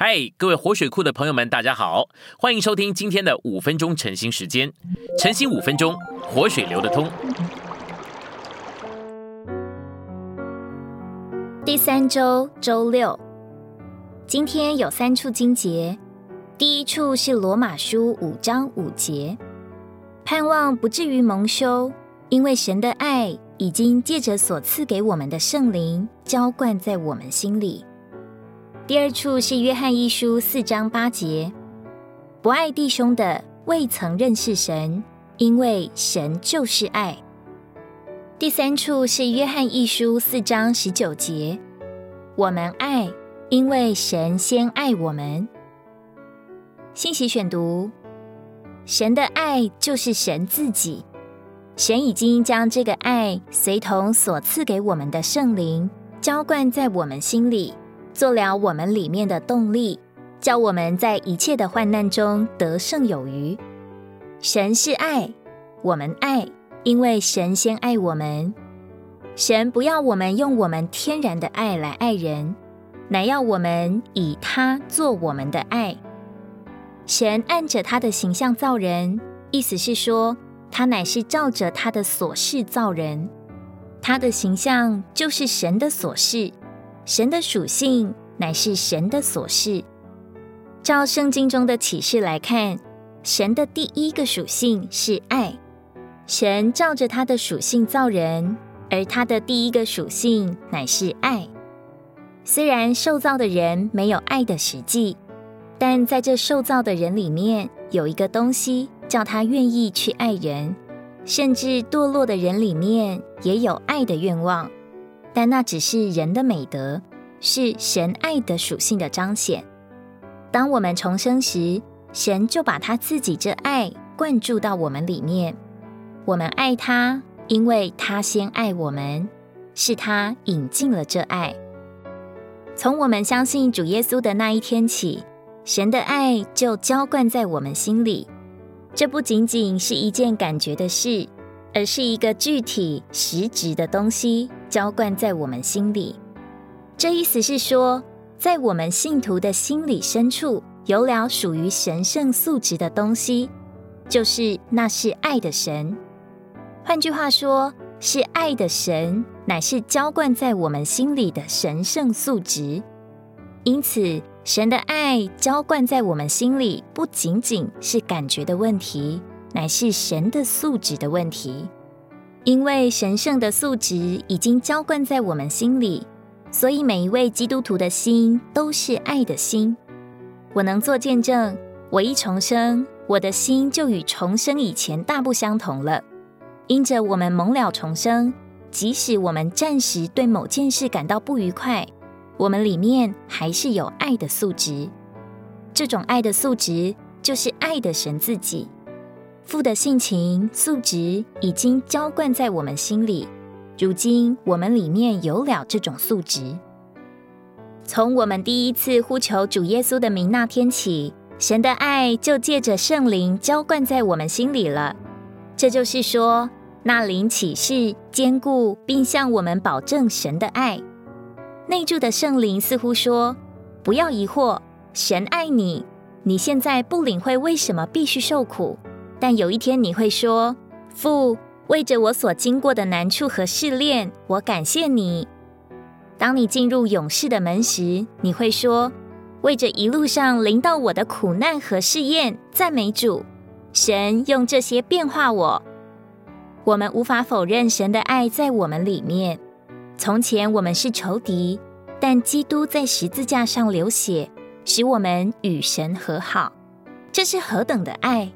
嗨，各位活水库的朋友们，大家好，欢迎收听今天的五分钟晨兴时间。晨兴五分钟，活水流得通。第三周周六，今天有三处经节。第一处是罗马书五章五节，盼望不至于蒙羞，因为神的爱已经借着所赐给我们的圣灵浇灌在我们心里。第二处是约翰一书四章八节，不爱弟兄的未曾认识神，因为神就是爱。第三处是约翰一书四章十九节，我们爱，因为神先爱我们。信息选读：神的爱就是神自己，神已经将这个爱随同所赐给我们的圣灵浇灌在我们心里。做了我们里面的动力，叫我们在一切的患难中得胜有余。神是爱，我们爱，因为神先爱我们。神不要我们用我们天然的爱来爱人，乃要我们以他做我们的爱。神按着他的形象造人，意思是说，他乃是照着他的所事造人。他的形象就是神的所事。神的属性乃是神的所示。照圣经中的启示来看，神的第一个属性是爱。神照着他的属性造人，而他的第一个属性乃是爱。虽然受造的人没有爱的实际，但在这受造的人里面有一个东西，叫他愿意去爱人。甚至堕落的人里面也有爱的愿望。但那只是人的美德，是神爱的属性的彰显。当我们重生时，神就把他自己这爱灌注到我们里面。我们爱他，因为他先爱我们，是他引进了这爱。从我们相信主耶稣的那一天起，神的爱就浇灌在我们心里。这不仅仅是一件感觉的事，而是一个具体实质的东西。浇灌在我们心里，这意思是说，在我们信徒的心里深处，有了属于神圣素质的东西，就是那是爱的神。换句话说，是爱的神，乃是浇灌在我们心里的神圣素质。因此，神的爱浇灌在我们心里，不仅仅是感觉的问题，乃是神的素质的问题。因为神圣的素质已经浇灌在我们心里，所以每一位基督徒的心都是爱的心。我能做见证，我一重生，我的心就与重生以前大不相同了。因着我们蒙了重生，即使我们暂时对某件事感到不愉快，我们里面还是有爱的素质。这种爱的素质，就是爱的神自己。父的性情素质已经浇灌在我们心里，如今我们里面有了这种素质。从我们第一次呼求主耶稣的名那天起，神的爱就借着圣灵浇灌在我们心里了。这就是说，那灵启示、坚固，并向我们保证神的爱。内住的圣灵似乎说：“不要疑惑，神爱你。你现在不领会为什么必须受苦。”但有一天你会说：“父，为着我所经过的难处和试炼，我感谢你。”当你进入勇士的门时，你会说：“为着一路上临到我的苦难和试验，赞美主。神用这些变化我。”我们无法否认神的爱在我们里面。从前我们是仇敌，但基督在十字架上流血，使我们与神和好。这是何等的爱！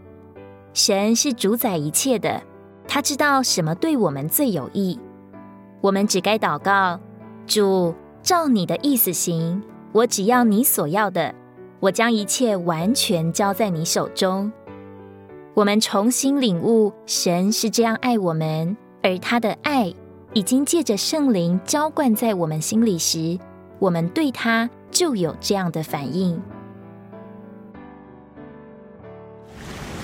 神是主宰一切的，他知道什么对我们最有益。我们只该祷告：主，照你的意思行。我只要你所要的，我将一切完全交在你手中。我们重新领悟，神是这样爱我们，而他的爱已经借着圣灵浇灌在我们心里时，我们对他就有这样的反应。